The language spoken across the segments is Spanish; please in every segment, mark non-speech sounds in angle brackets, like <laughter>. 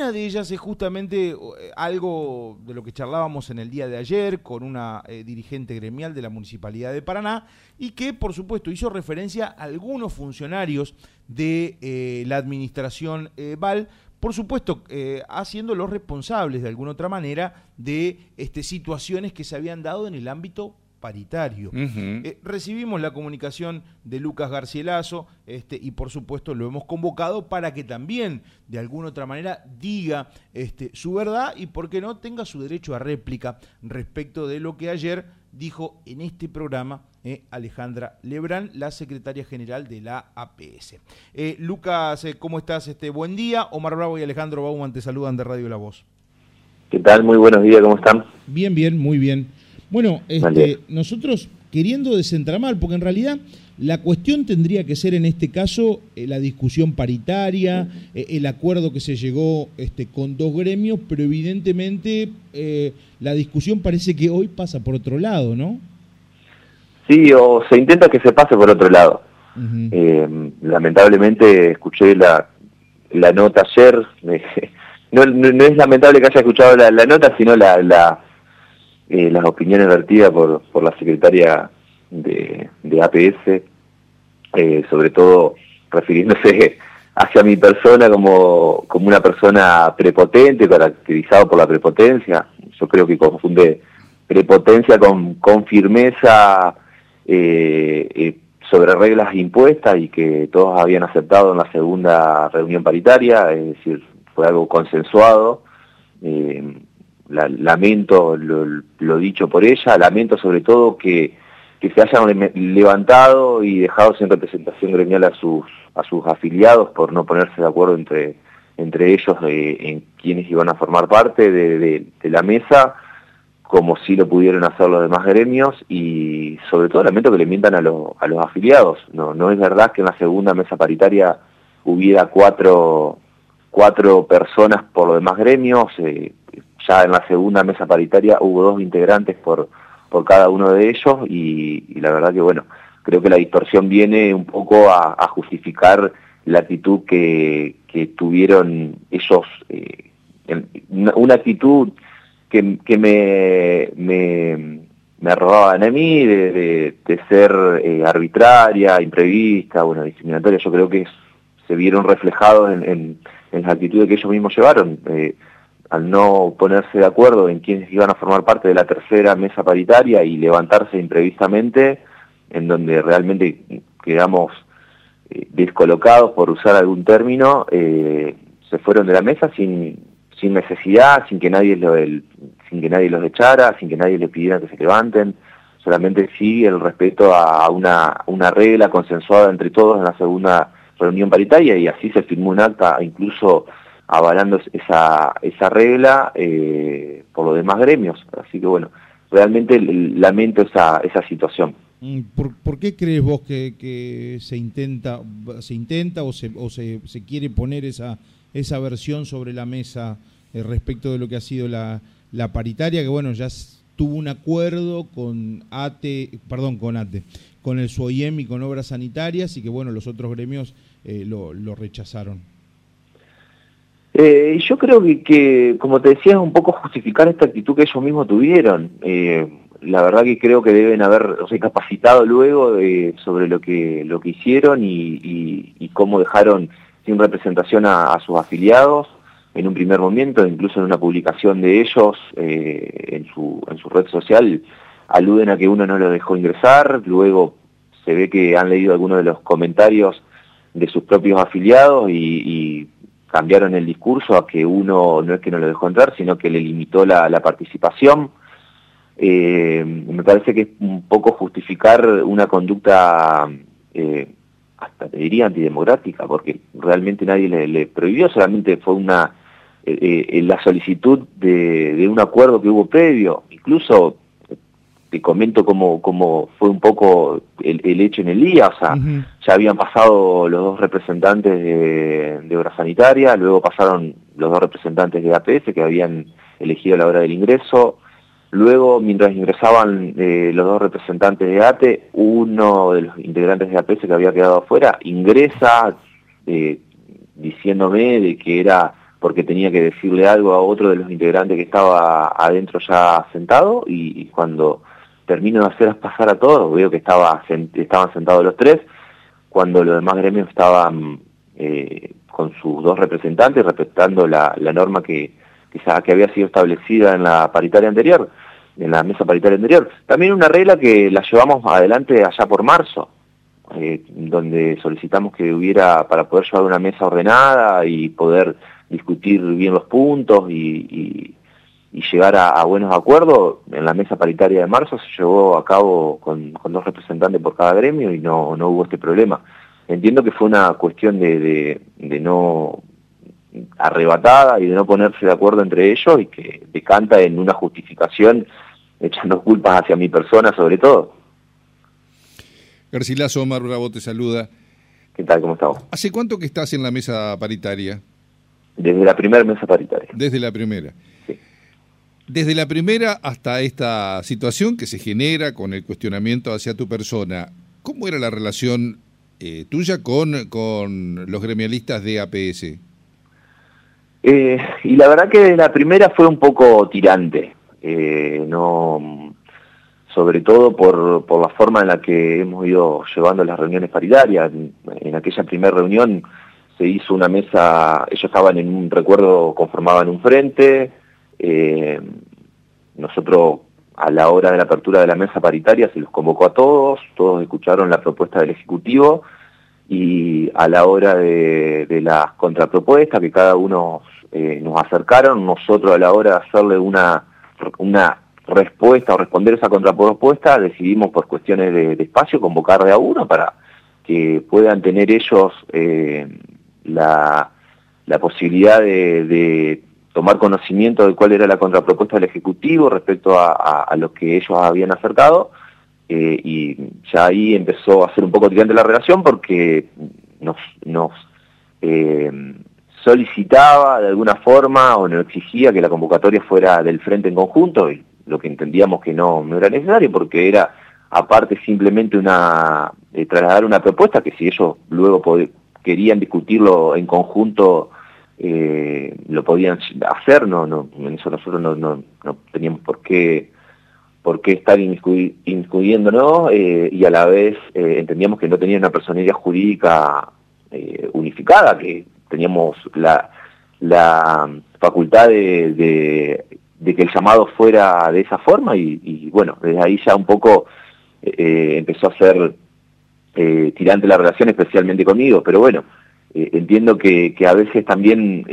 una de ellas es justamente algo de lo que charlábamos en el día de ayer con una dirigente gremial de la Municipalidad de Paraná y que, por supuesto, hizo referencia a algunos funcionarios de la administración Val por supuesto, eh, haciendo los responsables de alguna otra manera de este, situaciones que se habían dado en el ámbito paritario. Eh, recibimos la comunicación de Lucas Garcielazo este, y por supuesto lo hemos convocado para que también de alguna otra manera diga este, su verdad y por qué no tenga su derecho a réplica respecto de lo que ayer dijo en este programa eh, Alejandra Lebrán, la secretaria general de la APS. Eh, Lucas, ¿cómo estás? Este, buen día. Omar Bravo y Alejandro Bauman te saludan de Radio La Voz. ¿Qué tal? Muy buenos días, ¿cómo están? Bien, bien, muy bien. Bueno, este, nosotros queriendo desentramar, porque en realidad la cuestión tendría que ser en este caso eh, la discusión paritaria, eh, el acuerdo que se llegó este, con dos gremios, pero evidentemente eh, la discusión parece que hoy pasa por otro lado, ¿no? Sí, o se intenta que se pase por otro lado. lamentablemente escuché la, la nota ayer, <laughs> no, no, es lamentable que haya escuchado la, nota, sino la, la eh, las opiniones vertidas por, por la secretaria de, de APS, eh, sobre todo refiriéndose <laughs> hacia mi persona como, como una persona prepotente, caracterizado por la prepotencia. Yo creo que confunde prepotencia con, con firmeza eh, sobre reglas impuestas y que todos habían aceptado en la segunda reunión paritaria, es decir, fue algo consensuado lamento lo, dicho por ella, lamento sobre todo que, que se hayan levantado y dejado sin representación gremial a sus, a sus afiliados por no ponerse de acuerdo entre, entre ellos en quienes iban a formar parte de, la mesa, como si lo pudieron hacer los demás gremios, y sobre todo lamento que le mientan a, a los afiliados. No, no es verdad que en la segunda mesa paritaria hubiera cuatro, cuatro personas por los demás gremios, eh, ya en la segunda mesa paritaria hubo dos integrantes por, por cada uno de ellos y, la verdad que bueno, creo que la distorsión viene un poco a, justificar la actitud que, que tuvieron ellos, eh, una, actitud que, que me, me, me robaban a mí de, de, ser eh, arbitraria, imprevista, bueno, discriminatoria, yo creo que se vieron reflejados en, en, en la actitud que ellos mismos llevaron. Eh, al no ponerse de acuerdo en quiénes iban a formar parte de la tercera mesa paritaria y levantarse imprevistamente, en donde realmente quedamos eh, descolocados, por usar algún término, eh, se fueron de la mesa sin, sin necesidad, sin que nadie lo, sin que nadie los echara, sin que nadie les pidiera que se levanten, solamente sí el respeto a una, una regla consensuada entre todos en la segunda reunión paritaria y así se firmó un acta incluso avalando esa, esa regla eh, por los demás gremios. Así que bueno, realmente lamento esa, esa situación. Mm, ¿Por, qué crees vos que, que, se intenta se intenta o se, o se, se quiere poner esa, esa versión sobre la mesa eh, respecto de lo que ha sido la, la paritaria? Que bueno, ya tuvo un acuerdo con ATE, perdón, con ATE, con el SUOIEM y con obras sanitarias y que bueno, los otros gremios eh, lo, lo rechazaron. Eh, yo creo que, como te decía, es un poco justificar esta actitud que ellos mismos tuvieron. Eh, la verdad que creo que deben haber recapacitado luego sobre lo que, lo que hicieron y, cómo dejaron sin representación a, sus afiliados en un primer momento, incluso en una publicación de ellos eh, en, su, en su red social, aluden a que uno no lo dejó ingresar, luego se ve que han leído algunos de los comentarios de sus propios afiliados y cambiaron el discurso a que uno no es que no lo dejó entrar, sino que le limitó la, participación. Eh, me parece que es un poco justificar una conducta, eh, hasta te diría antidemocrática, porque realmente nadie le, prohibió, solamente fue una eh, la solicitud de, de, un acuerdo que hubo previo, incluso te comento cómo, cómo fue un poco el, hecho en el día, o sea, ya habían pasado los dos representantes de, de, Obra Sanitaria, luego pasaron los dos representantes de APS que habían elegido la hora del ingreso, luego mientras ingresaban eh, los dos representantes de ATE, uno de los integrantes de APS que había quedado afuera ingresa eh, diciéndome de que era porque tenía que decirle algo a otro de los integrantes que estaba adentro ya sentado y, cuando termino de hacer pasar a todos, veo que estaba, estaban sentados los tres, cuando los demás gremios estaban eh, con sus dos representantes respetando la, norma que, que había sido establecida en la paritaria anterior, en la mesa paritaria anterior. También una regla que la llevamos adelante allá por marzo, eh, donde solicitamos que hubiera, para poder llevar una mesa ordenada y poder discutir bien los puntos y, llegar a, buenos acuerdos, en la mesa paritaria de marzo se llevó a cabo con, dos representantes por cada gremio y no, no hubo este problema. Entiendo que fue una cuestión de, de, no arrebatada y de no ponerse de acuerdo entre ellos y que decanta en una justificación echando culpas hacia mi persona sobre todo. Garcilaso Omar Bravo te saluda. ¿Qué tal? ¿Cómo estás? ¿Hace cuánto que estás en la mesa paritaria? Desde la primera mesa paritaria. Desde la primera. Desde la primera hasta esta situación que se genera con el cuestionamiento hacia tu persona, ¿cómo era la relación eh, tuya con, con los gremialistas de APS? Eh, y la verdad que la primera fue un poco tirante. Eh, no sobre todo por, por la forma en la que hemos ido llevando las reuniones paritarias. En, aquella primera reunión se hizo una mesa, ellos estaban en un recuerdo, conformaban un frente, eh, nosotros a la hora de la apertura de la mesa paritaria se los convocó a todos, todos escucharon la propuesta del Ejecutivo y a la hora de, las contrapropuestas que cada uno eh, nos acercaron, nosotros a la hora de hacerle una, una respuesta o responder esa contrapropuesta, decidimos por cuestiones de, espacio convocar de a uno para que puedan tener ellos eh, la, posibilidad de, tomar conocimiento de cuál era la contrapropuesta del Ejecutivo respecto a, lo que ellos habían acercado eh, y ya ahí empezó a ser un poco tirante la relación porque nos, nos eh, solicitaba de alguna forma o nos exigía que la convocatoria fuera del frente en conjunto y lo que entendíamos que no, no era necesario porque era aparte simplemente una eh, trasladar una propuesta que si ellos luego querían discutirlo en conjunto eh, lo podían hacer, en eso nosotros no, no, teníamos por qué por qué estar incluyéndonos eh, y a la vez eh, entendíamos que no tenía una personalidad jurídica unificada, que teníamos la, facultad de que el llamado fuera de esa forma y, bueno, desde ahí ya un poco eh, empezó a ser eh, tirante la relación, especialmente conmigo, pero bueno, eh, entiendo que, a veces también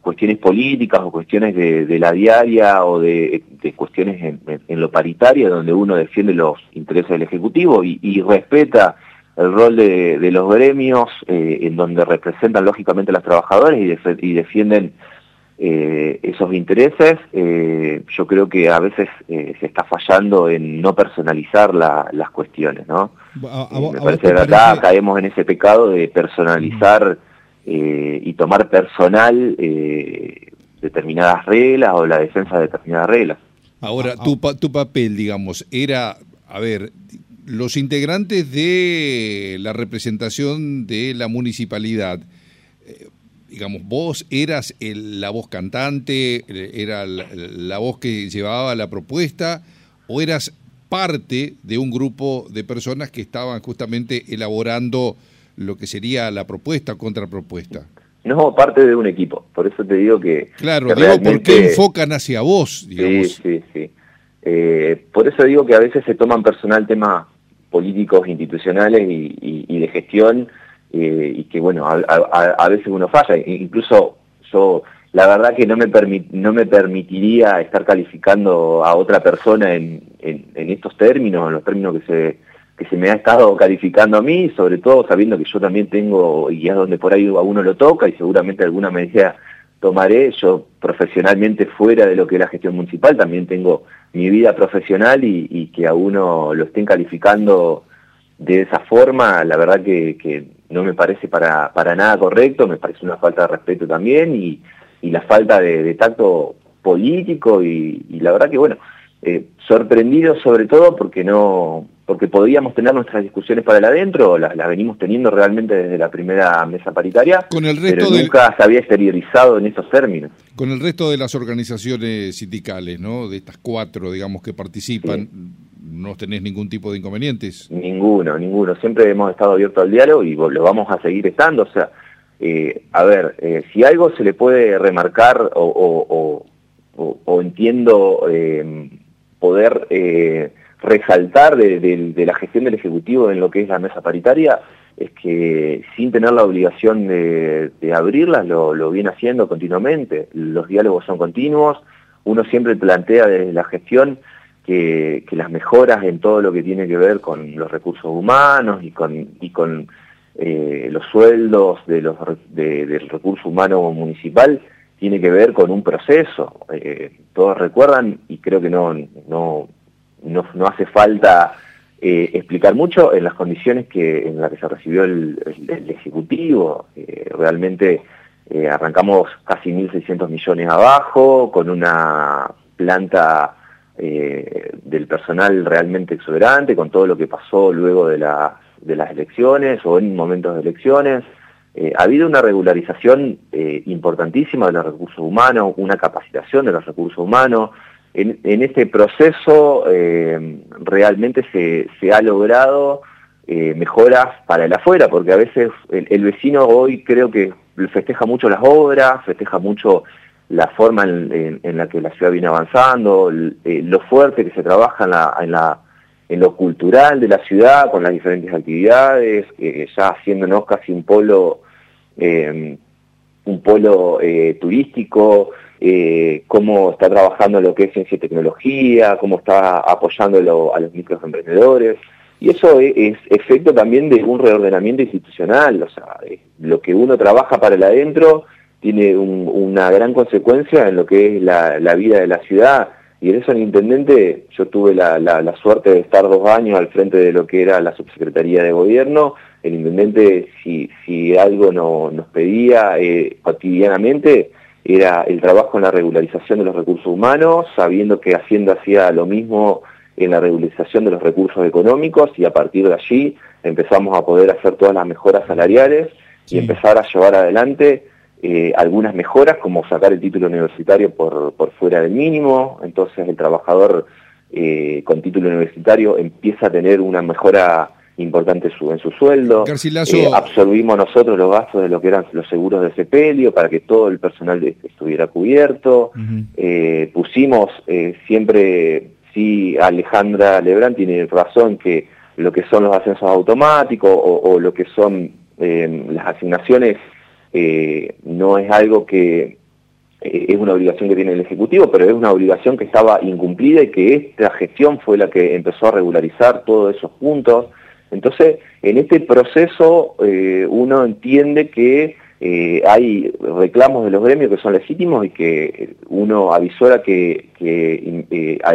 cuestiones políticas o cuestiones de, la diaria o de, cuestiones en, lo paritario, donde uno defiende los intereses del Ejecutivo y, respeta el rol de, los gremios, en donde representan lógicamente a los trabajadores y, defienden eh, esos intereses, eh, yo creo que a veces eh, se está fallando en no personalizar las cuestiones, ¿no? Me parece que acá caemos en ese pecado de personalizar y tomar personal determinadas reglas o la defensa de determinadas reglas. Ahora, tu, tu papel, digamos, era, a ver, los integrantes de la representación de la municipalidad, digamos, vos eras la voz cantante, era la, voz que llevaba la propuesta, o eras parte de un grupo de personas que estaban justamente elaborando lo que sería la propuesta o contrapropuesta. No, parte de un equipo, por eso te digo que... Claro, digo, ¿por qué enfocan hacia vos? Digamos? Sí, sí, sí. Eh, por eso digo que a veces se toman personal temas políticos, institucionales y de gestión eh, y que bueno, a, veces uno falla, incluso yo la verdad que no me, no me permitiría estar calificando a otra persona en, en, estos términos, en los términos que se, que se me ha estado calificando a mí, sobre todo sabiendo que yo también tengo, y es donde por ahí a uno lo toca y seguramente alguna medida tomaré, yo profesionalmente fuera de lo que es la gestión municipal, también tengo mi vida profesional y, y que a uno lo estén calificando de esa forma, la verdad que, que no me parece para, para nada correcto, me parece una falta de respeto también y, y la falta de, tacto político y, la verdad que bueno, eh, sorprendidos sobre todo porque no porque podíamos tener nuestras discusiones para el adentro, las, venimos teniendo realmente desde la primera mesa paritaria, con el resto pero nunca se había exteriorizado en esos términos. Con el resto de las organizaciones sindicales, ¿no? De estas cuatro, digamos, que participan, ¿no tenés ningún tipo de inconvenientes? Ninguno, ninguno. Siempre hemos estado abiertos al diálogo y lo vamos a seguir estando. O sea, eh, a ver, eh, si algo se le puede remarcar o, entiendo eh, poder resaltar de, la gestión del Ejecutivo en lo que es la mesa paritaria es que sin tener la obligación de, abrirlas lo, viene haciendo continuamente. Los diálogos son continuos, uno siempre plantea desde la gestión que, las mejoras en todo lo que tiene que ver con los recursos humanos y con eh, los sueldos de los, del recurso humano municipal tiene que ver con un proceso. Eh, todos recuerdan, y creo que no, no no, hace falta eh, explicar mucho en las condiciones que en las que se recibió el, Ejecutivo. Eh, realmente arrancamos casi 1.600 millones abajo, con una planta del personal realmente exuberante, con todo lo que pasó luego de, de las elecciones o en momentos de elecciones. ha habido una regularización importantísima de los recursos humanos, una capacitación de los recursos humanos, en, este proceso eh, realmente se, ha logrado eh, mejoras para el afuera, porque a veces el, vecino hoy creo que festeja mucho las obras, festeja mucho la forma en, la que la ciudad viene avanzando, eh, lo fuerte que se trabaja en, la, en, lo cultural de la ciudad, con las diferentes actividades, ya haciéndonos casi un polo, un polo turístico, eh, cómo está trabajando lo que es ciencia y tecnología, cómo está apoyando a los microemprendedores. Y eso es, efecto también de un reordenamiento institucional, o sea, lo que uno trabaja para el adentro tiene una gran consecuencia en lo que es la, vida de la ciudad. Y en eso el intendente, yo tuve la, suerte de estar dos años al frente de lo que era la subsecretaría de gobierno. El intendente, si, si algo no, nos pedía eh, cotidianamente, era el trabajo en la regularización de los recursos humanos, sabiendo que Hacienda hacía lo mismo en la regularización de los recursos económicos y a partir de allí empezamos a poder hacer todas las mejoras salariales y empezar a llevar adelante eh, algunas mejoras como sacar el título universitario por, por fuera del mínimo, entonces el trabajador eh, con título universitario empieza a tener una mejora importante su, en su sueldo. Eh, absorbimos nosotros los gastos de lo que eran los seguros de sepelio para que todo el personal estuviera cubierto. Eh, pusimos siempre, sí, Alejandra Lebrán tiene razón que lo que son los ascensos automáticos o, lo que son las asignaciones no es algo que es una obligación que tiene el Ejecutivo, pero es una obligación que estaba incumplida y que esta gestión fue la que empezó a regularizar todos esos puntos. Entonces, en este proceso eh, uno entiende que eh, hay reclamos de los gremios que son legítimos y que uno avisora que, eh,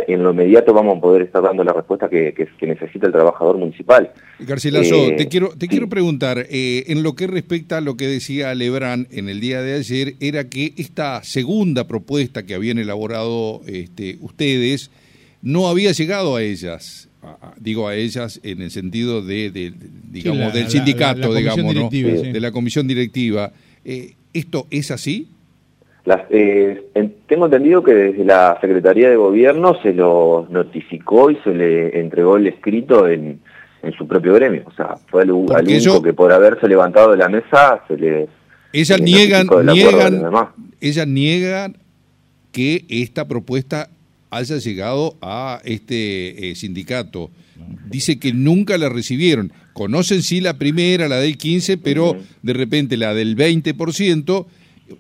en lo inmediato vamos a poder estar dando la respuesta que, necesita el trabajador municipal. Garcilaso, te quiero te quiero preguntar, en lo que respecta a lo que decía Lebrán en el día de ayer, era que esta segunda propuesta que habían elaborado este, ustedes no había llegado a ellas digo a ellas en el sentido de, digamos del sindicato digamos de la comisión directiva. Eh, esto es así eh, tengo entendido que desde la secretaría de gobierno se lo notificó y se le entregó el escrito en, su propio gremio. O sea fue al, único que por haberse levantado de la mesa se le ellas niegan niegan ellas niegan que esta propuesta haya llegado a este eh, sindicato. Dice que nunca la recibieron. Conocen sí la primera, la del 15, pero de repente la del 20%,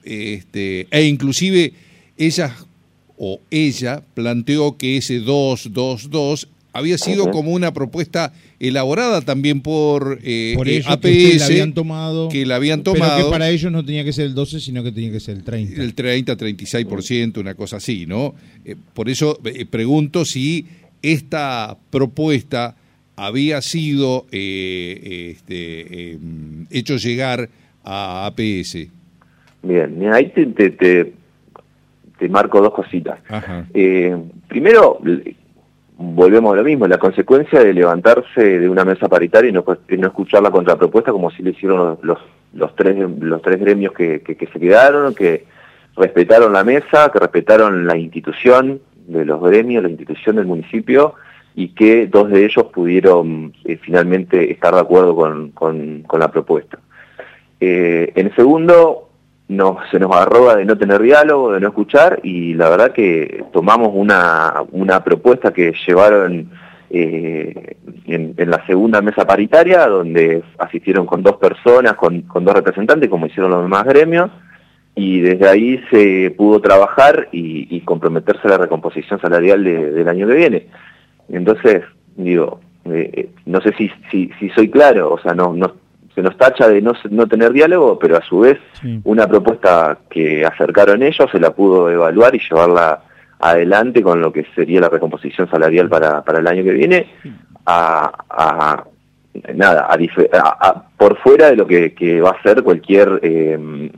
este, e inclusive ella o ella planteó que ese 222 había sido como una propuesta elaborada también por, eh, APS, que la habían tomado, que la habían tomado. Pero que para ellos no tenía que ser el 12, sino que tenía que ser el 30. El 30, 36%, una cosa así, ¿no? Eh, por eso eh, pregunto si esta propuesta había sido este, em, hecho llegar a APS. Bien, ahí te, te, te marco dos cositas. primero, volvemos a lo mismo, la consecuencia de levantarse de una mesa paritaria y no, escuchar la contrapropuesta como si lo hicieron los, los, tres, los tres gremios que, que, se quedaron, que respetaron la mesa, que respetaron la institución de los gremios, la institución del municipio y que dos de ellos pudieron eh, finalmente estar de acuerdo con, con, la propuesta. Eh, en segundo, no, se nos arroba de no tener diálogo, de no escuchar, y la verdad que tomamos una, una propuesta que llevaron eh, en, la segunda mesa paritaria, donde asistieron con dos personas, con, dos representantes, como hicieron los demás gremios, y desde ahí se pudo trabajar y, comprometerse a la recomposición salarial del año que viene. Entonces, digo, eh, eh, no sé si, si, si soy claro, o sea, no, no se nos tacha de no, no tener diálogo, pero a su vez una propuesta que acercaron ellos se la pudo evaluar y llevarla adelante con lo que sería la recomposición salarial para, para el año que viene a, nada a, por fuera de lo que, que va a ser cualquier eh,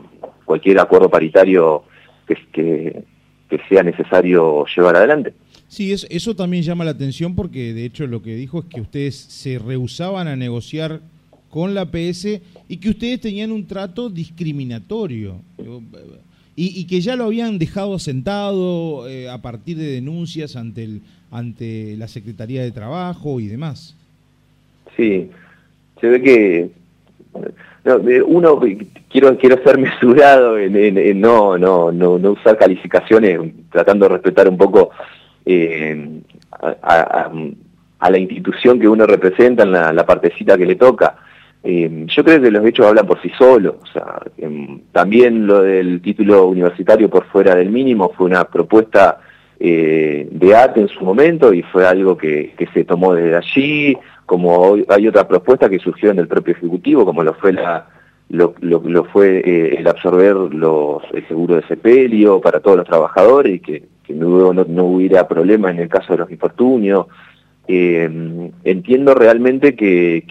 cualquier acuerdo paritario que, que, que, sea necesario llevar adelante. Sí, es, eso también llama la atención porque de hecho lo que dijo es que ustedes se rehusaban a negociar con la PS y que ustedes tenían un trato discriminatorio y, que ya lo habían dejado asentado eh, a partir de denuncias ante, el, ante la Secretaría de Trabajo y demás. Sí, se ve que uno quiero quiero ser mesurado en, no, no, no, no usar calificaciones, tratando de respetar un poco eh, a, la institución que uno representa en la partecita que le toca. Eh, yo creo que los hechos hablan por sí solos. Em, también lo del título universitario por fuera del mínimo fue una propuesta eh, de ATE en su momento y fue algo que, se tomó desde allí, como hay otra propuesta que surgió en el propio Ejecutivo, como lo fue lo, lo, fue eh, el absorber los, el seguro de sepelio para todos los trabajadores y que, luego no, hubiera problema en el caso de los infortunios. entiendo realmente que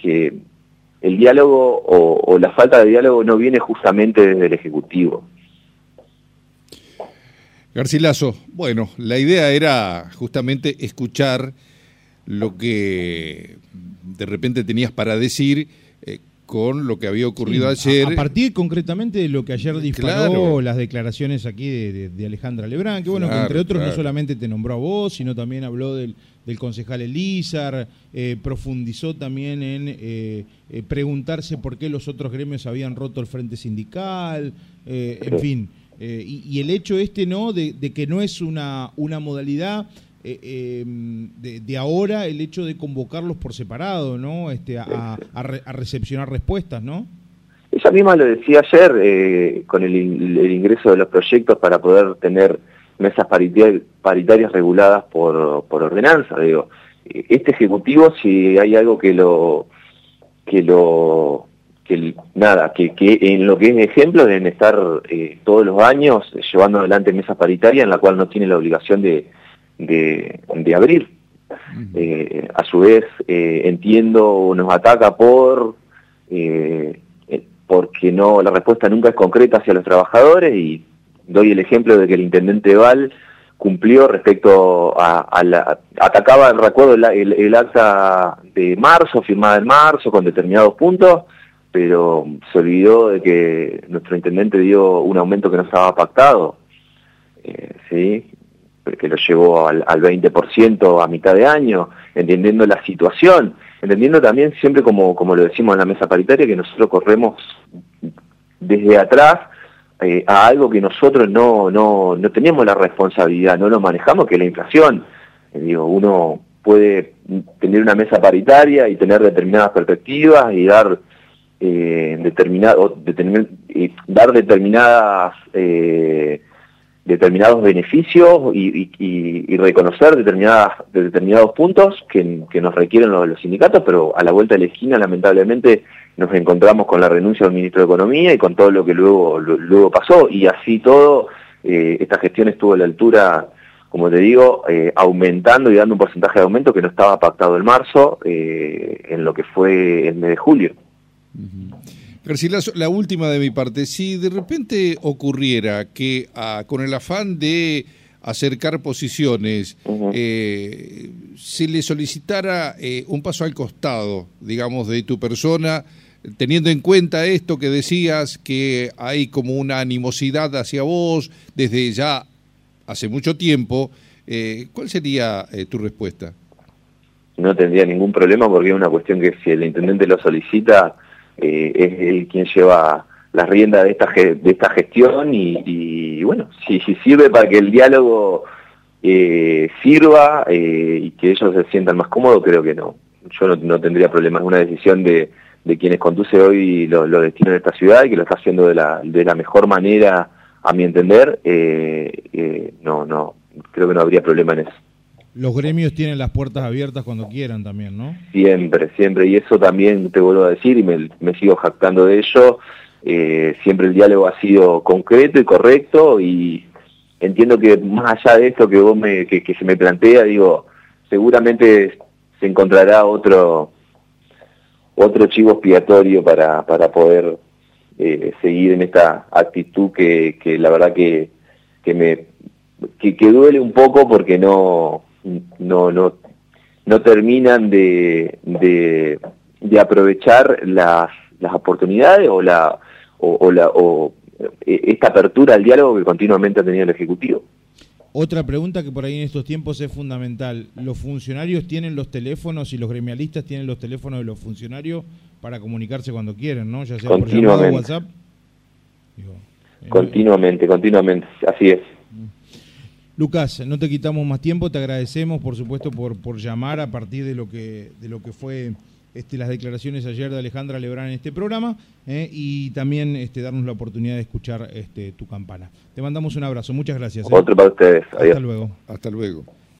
el diálogo o, la falta de diálogo no viene justamente desde el Ejecutivo. Garcilaso, bueno, la idea era justamente escuchar lo que de repente tenías para decir con lo que había ocurrido ayer. A, partir concretamente de lo que ayer disparó las declaraciones aquí de, Alejandra Lebrán, que bueno, que entre otros no solamente te nombró a vos, sino también habló del, del concejal Elizar, eh, profundizó también en eh, eh, preguntarse por qué los otros gremios habían roto el frente sindical, en fin. Y, el hecho este, ¿no?, de, que no es una, una modalidad em, de, ahora el hecho de convocarlos por separado, ¿no?, este, a, recepcionar respuestas, ¿no? Ella misma lo decía ayer con el ingreso de los proyectos para poder tener mesas paritarias, reguladas por, por ordenanza. Digo, este ejecutivo, si hay algo que lo que lo que nada, que, que en lo que es ejemplo deben estar eh, todos los años llevando adelante mesas paritarias en la cual no tiene la obligación de, de, abrir. Eh, a su vez, eh, entiendo, nos ataca por porque no la respuesta nunca es concreta hacia los trabajadores y doy el ejemplo de que el intendente Val cumplió respecto a, la... atacaba, recuerdo, el, el, acta de marzo, firmada en marzo, con determinados puntos, pero se olvidó de que nuestro intendente dio un aumento que no estaba pactado, eh, ¿sí? Que lo llevó al, al 20% a mitad de año, entendiendo la situación, entendiendo también siempre como, como lo decimos en la mesa paritaria, que nosotros corremos desde atrás eh, a algo que nosotros no, no, no tenemos la responsabilidad, no lo manejamos, que es la inflación. Eh, digo, uno puede tener una mesa paritaria y tener determinadas perspectivas y dar eh, determinado, dar determinadas determinados beneficios y, reconocer determinadas, determinados puntos que, que nos requieren los, sindicatos, pero a la vuelta de la esquina, lamentablemente, nos encontramos con la renuncia del ministro de Economía y con todo lo que luego, luego pasó. Y así todo, eh, esta gestión estuvo a la altura, como te digo, eh, aumentando y dando un porcentaje de aumento que no estaba pactado en marzo, eh, en lo que fue el mes de julio. Garcilaso, la última de mi parte. Si de repente ocurriera que ah, con el afán de acercar posiciones, eh, se le solicitara eh, un paso al costado, digamos, de tu persona, teniendo en cuenta esto que decías, que hay como una animosidad hacia vos desde ya hace mucho tiempo, eh, ¿cuál sería tu respuesta? No tendría ningún problema porque es una cuestión que si el intendente lo solicita, es él quien lleva las riendas de esta, de esta gestión y, bueno, si, si, sirve para que el diálogo eh, sirva eh, y que ellos se sientan más cómodos, creo que no. Yo no, tendría problemas. Es una decisión de, de quienes conduce hoy los destinos de esta ciudad y que lo está haciendo de la, de la mejor manera, a mi entender. Eh, no, no, creo que no habría problema en eso. Los gremios tienen las puertas abiertas cuando quieran también, ¿no? Siempre, siempre. Y eso también te vuelvo a decir y me, sigo jactando de ello. Eh, siempre el diálogo ha sido concreto y correcto y entiendo que más allá de esto que vos me, que, se me plantea, digo, seguramente se encontrará otro otro chivo expiatorio para, para poder eh, seguir en esta actitud que, que la verdad que, que me que, duele un poco porque no no no no terminan de, de, de aprovechar las, las oportunidades o la o, la, o e, esta apertura al diálogo que continuamente ha tenido el Ejecutivo. Otra pregunta que por ahí en estos tiempos es fundamental. ¿Los funcionarios tienen los teléfonos y los gremialistas tienen los teléfonos de los funcionarios para comunicarse cuando quieren, ¿no? Ya sea por llamada WhatsApp. Eh, continuamente, continuamente, así es. Lucas, no te quitamos más tiempo, te agradecemos por supuesto por, por llamar a partir de lo que, de lo que fue este, las declaraciones ayer de Alejandra Lebrán en este programa eh, y también este, darnos la oportunidad de escuchar este, tu campana. Te mandamos un abrazo, muchas gracias. Eh. Otro para ustedes. Hasta luego. Hasta luego.